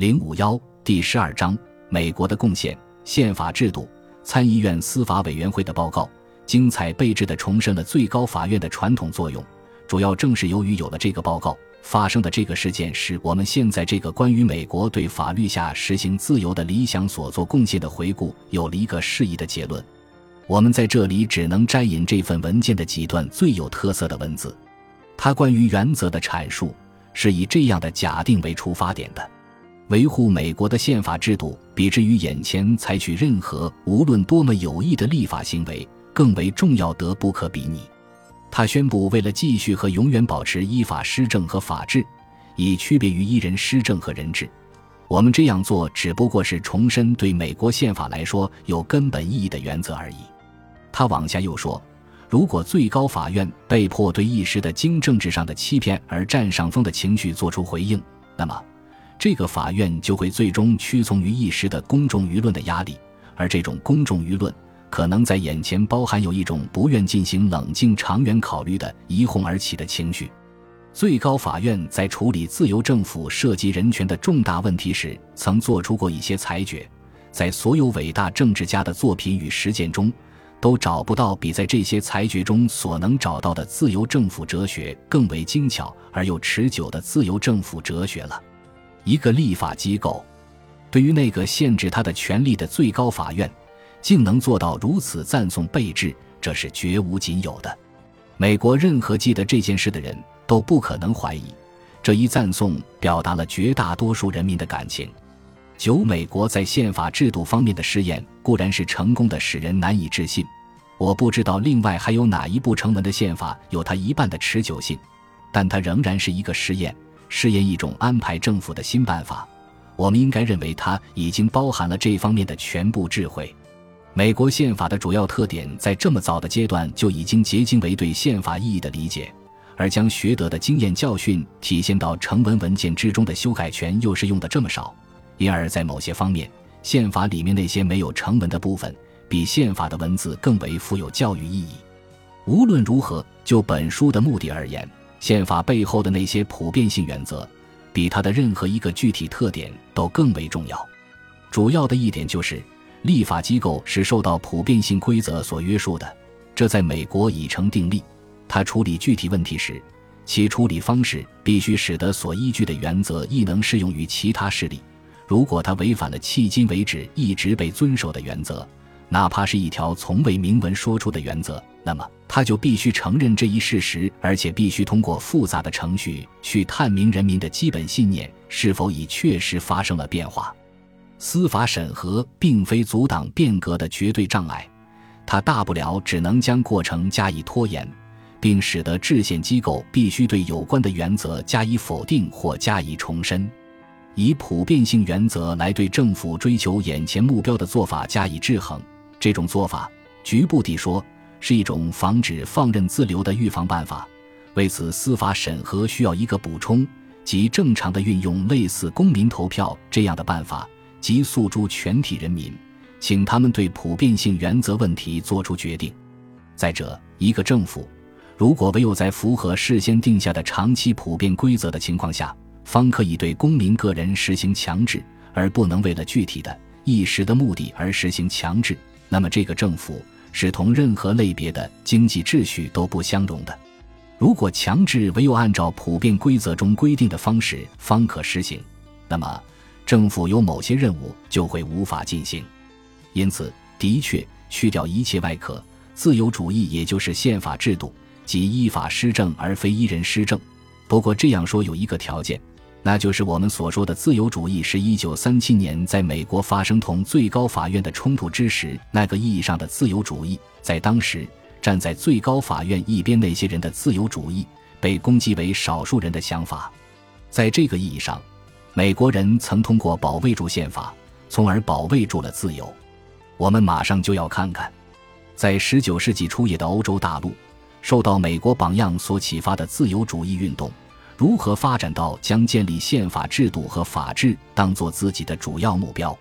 零五幺第十二章美国的贡献宪法制度参议院司法委员会的报告精彩备至的重申了最高法院的传统作用。主要正是由于有了这个报告，发生的这个事件使我们现在这个关于美国对法律下实行自由的理想所做贡献的回顾有了一个适宜的结论。我们在这里只能摘引这份文件的几段最有特色的文字。它关于原则的阐述是以这样的假定为出发点的。维护美国的宪法制度，比之于眼前采取任何无论多么有益的立法行为，更为重要得不可比拟。他宣布，为了继续和永远保持依法施政和法治，以区别于一人施政和人治，我们这样做只不过是重申对美国宪法来说有根本意义的原则而已。他往下又说，如果最高法院被迫对一时的经政治上的欺骗而占上风的情绪作出回应，那么。这个法院就会最终屈从于一时的公众舆论的压力，而这种公众舆论可能在眼前包含有一种不愿进行冷静长远考虑的一哄而起的情绪。最高法院在处理自由政府涉及人权的重大问题时，曾做出过一些裁决，在所有伟大政治家的作品与实践中，都找不到比在这些裁决中所能找到的自由政府哲学更为精巧而又持久的自由政府哲学了。一个立法机构，对于那个限制他的权利的最高法院，竟能做到如此赞颂备至，这是绝无仅有的。美国任何记得这件事的人都不可能怀疑，这一赞颂表达了绝大多数人民的感情。九，美国在宪法制度方面的试验固然是成功的，使人难以置信。我不知道另外还有哪一部成文的宪法有它一半的持久性，但它仍然是一个试验。试验一种安排政府的新办法，我们应该认为它已经包含了这方面的全部智慧。美国宪法的主要特点在这么早的阶段就已经结晶为对宪法意义的理解，而将学得的经验教训体现到成文文件之中的修改权又是用的这么少，因而，在某些方面，宪法里面那些没有成文的部分，比宪法的文字更为富有教育意义。无论如何，就本书的目的而言。宪法背后的那些普遍性原则，比它的任何一个具体特点都更为重要。主要的一点就是，立法机构是受到普遍性规则所约束的，这在美国已成定例。它处理具体问题时，其处理方式必须使得所依据的原则亦能适用于其他事例。如果它违反了迄今为止一直被遵守的原则，哪怕是一条从未明文说出的原则，那么他就必须承认这一事实，而且必须通过复杂的程序去探明人民的基本信念是否已确实发生了变化。司法审核并非阻挡变革的绝对障碍，它大不了只能将过程加以拖延，并使得制宪机构必须对有关的原则加以否定或加以重申。以普遍性原则来对政府追求眼前目标的做法加以制衡。这种做法，局部地说，是一种防止放任自流的预防办法。为此，司法审核需要一个补充，即正常的运用类似公民投票这样的办法，即诉诸全体人民，请他们对普遍性原则问题作出决定。再者，一个政府如果唯有在符合事先定下的长期普遍规则的情况下，方可以对公民个人实行强制，而不能为了具体的一时的目的而实行强制。那么，这个政府是同任何类别的经济秩序都不相容的。如果强制唯有按照普遍规则中规定的方式方可实行，那么政府有某些任务就会无法进行。因此，的确去掉一切外壳，自由主义也就是宪法制度，即依法施政而非依人施政。不过这样说有一个条件。那就是我们所说的自由主义，是一九三七年在美国发生同最高法院的冲突之时那个意义上的自由主义。在当时，站在最高法院一边那些人的自由主义被攻击为少数人的想法。在这个意义上，美国人曾通过保卫住宪法，从而保卫住了自由。我们马上就要看看，在十九世纪初叶的欧洲大陆，受到美国榜样所启发的自由主义运动。如何发展到将建立宪法制度和法治当做自己的主要目标？